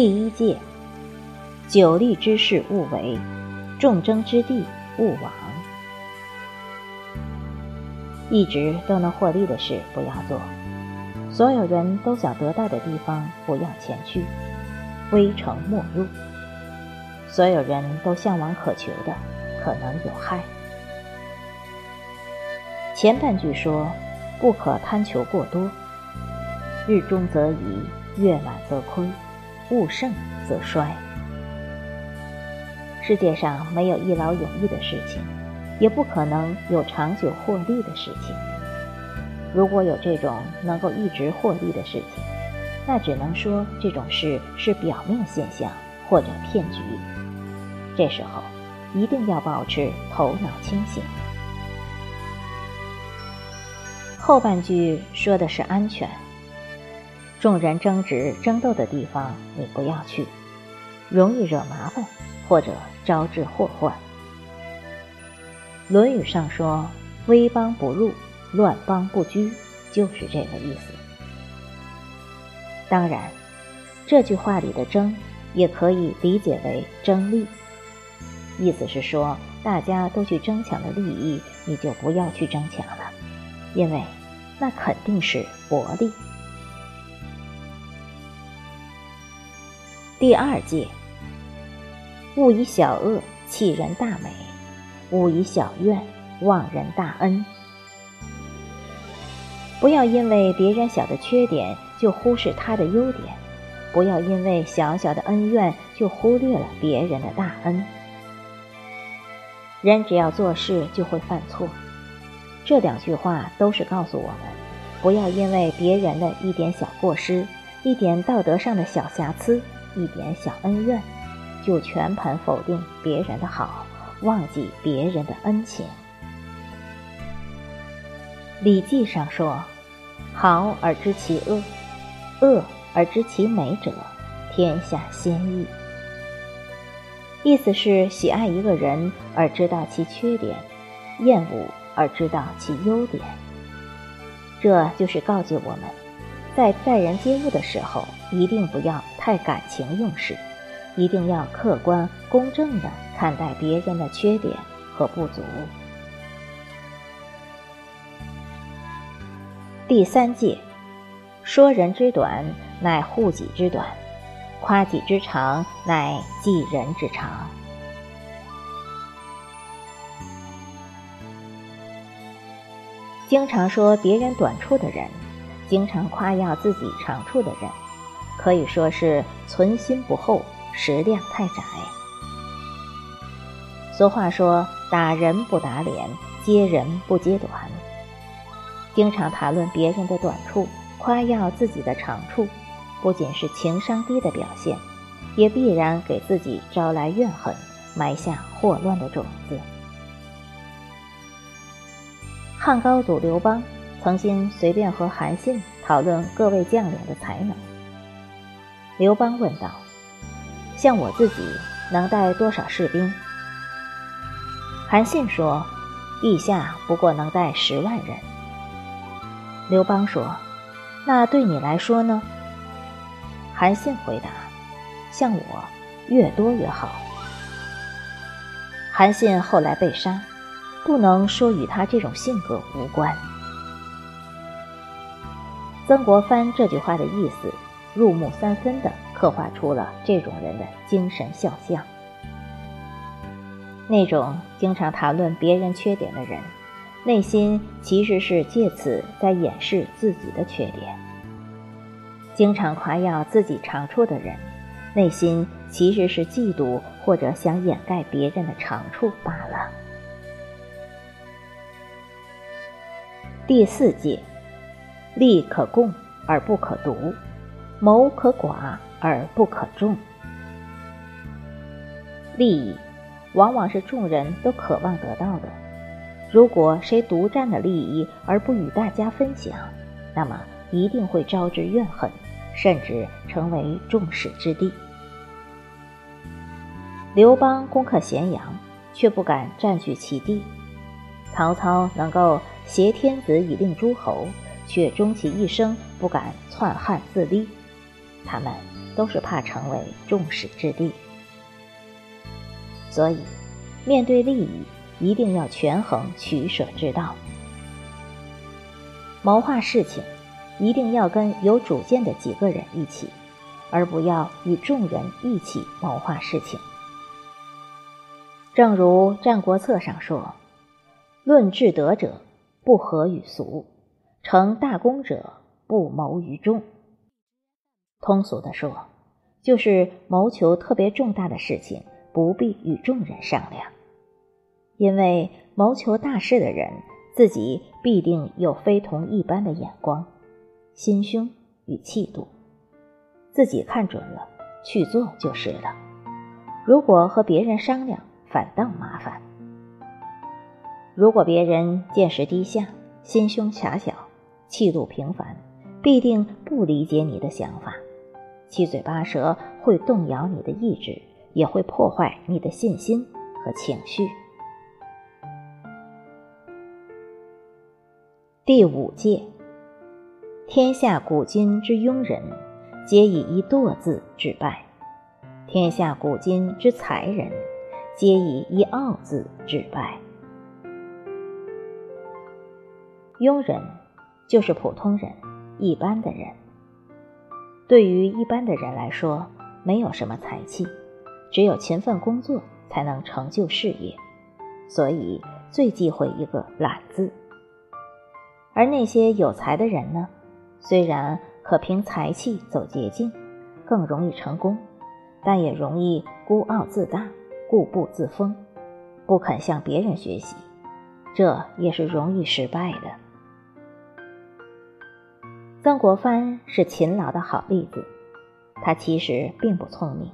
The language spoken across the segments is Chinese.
第一戒：久利之事勿为，众争之地勿往。一直都能获利的事不要做，所有人都想得到的地方不要前去，微城莫入。所有人都向往渴求的，可能有害。前半句说：“不可贪求过多，日中则移，月满则亏，物盛则衰。”世界上没有一劳永逸的事情。也不可能有长久获利的事情。如果有这种能够一直获利的事情，那只能说这种事是表面现象或者骗局。这时候一定要保持头脑清醒。后半句说的是安全，众人争执争斗的地方你不要去，容易惹麻烦或者招致祸患。《论语》上说：“危邦不入，乱邦不居”，就是这个意思。当然，这句话里的“争”也可以理解为争利，意思是说，大家都去争抢的利益，你就不要去争抢了，因为那肯定是薄利。第二戒：勿以小恶弃人大美。勿以小怨忘人大恩。不要因为别人小的缺点就忽视他的优点，不要因为小小的恩怨就忽略了别人的大恩。人只要做事就会犯错，这两句话都是告诉我们：不要因为别人的一点小过失、一点道德上的小瑕疵、一点小恩怨，就全盘否定别人的好。忘记别人的恩情，《礼记》上说：“好而知其恶，恶而知其美者，天下鲜矣。”意思是喜爱一个人而知道其缺点，厌恶而知道其优点。这就是告诫我们，在待人接物的时候，一定不要太感情用事。一定要客观公正的看待别人的缺点和不足。第三戒，说人之短，乃护己之短；夸己之长，乃济人之长。经常说别人短处的人，经常夸耀自己长处的人，可以说是存心不厚。食量太窄。俗话说：“打人不打脸，揭人不揭短。”经常谈论别人的短处，夸耀自己的长处，不仅是情商低的表现，也必然给自己招来怨恨，埋下祸乱的种子。汉高祖刘邦曾经随便和韩信讨论各位将领的才能。刘邦问道。像我自己能带多少士兵？韩信说：“陛下不过能带十万人。”刘邦说：“那对你来说呢？”韩信回答：“像我，越多越好。”韩信后来被杀，不能说与他这种性格无关。曾国藩这句话的意思，入木三分的。刻画出了这种人的精神肖像。那种经常谈论别人缺点的人，内心其实是借此在掩饰自己的缺点；经常夸耀自己长处的人，内心其实是嫉妒或者想掩盖别人的长处罢了。第四戒：利可共而不可独，谋可寡。而不可众。利益往往是众人都渴望得到的。如果谁独占了利益而不与大家分享，那么一定会招致怨恨，甚至成为众矢之的。刘邦攻克咸阳，却不敢占据其地；曹操能够挟天子以令诸侯，却终其一生不敢篡汉自立。他们都是怕成为众矢之的。所以，面对利益，一定要权衡取舍之道。谋划事情，一定要跟有主见的几个人一起，而不要与众人一起谋划事情。正如《战国策》上说：“论治德者，不合于俗；成大功者，不谋于众。”通俗的说，就是谋求特别重大的事情，不必与众人商量，因为谋求大事的人自己必定有非同一般的眼光、心胸与气度，自己看准了去做就是了。如果和别人商量，反倒麻烦。如果别人见识低下、心胸狭小、气度平凡，必定不理解你的想法，七嘴八舌会动摇你的意志，也会破坏你的信心和情绪。第五戒：天下古今之庸人，皆以一惰字致败；天下古今之才人。皆以一傲字致败。庸人就是普通人，一般的人。对于一般的人来说，没有什么才气，只有勤奋工作才能成就事业，所以最忌讳一个懒字。而那些有才的人呢，虽然可凭才气走捷径，更容易成功，但也容易孤傲自大。固步自封，不肯向别人学习，这也是容易失败的。曾国藩是勤劳的好例子，他其实并不聪明，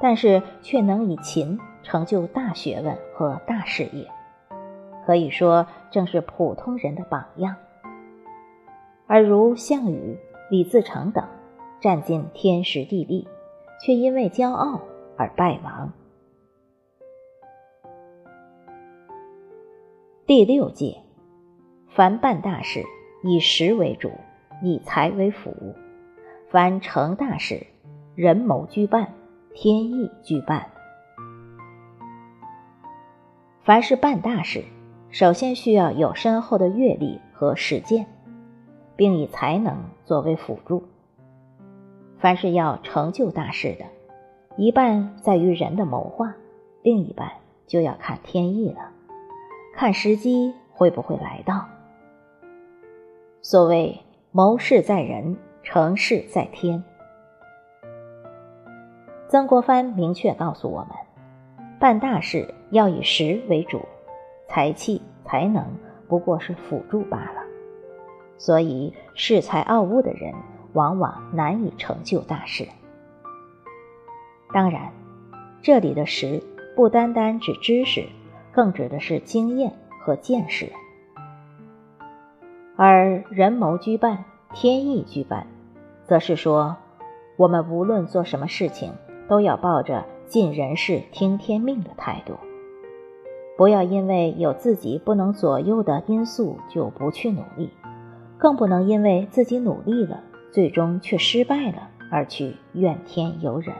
但是却能以勤成就大学问和大事业，可以说正是普通人的榜样。而如项羽、李自成等，占尽天时地利，却因为骄傲而败亡。第六戒：凡办大事，以实为主，以财为辅；凡成大事，人谋居半，天意居半。凡是办大事，首先需要有深厚的阅历和实践，并以才能作为辅助。凡是要成就大事的，一半在于人的谋划，另一半就要看天意了。看时机会不会来到。所谓谋事在人，成事在天。曾国藩明确告诉我们，办大事要以实为主，才气才能不过是辅助罢了。所以恃才傲物的人，往往难以成就大事。当然，这里的实不单单指知识。更指的是经验和见识，而人谋居半，天意居半，则是说，我们无论做什么事情，都要抱着尽人事听天命的态度，不要因为有自己不能左右的因素就不去努力，更不能因为自己努力了，最终却失败了而去怨天尤人。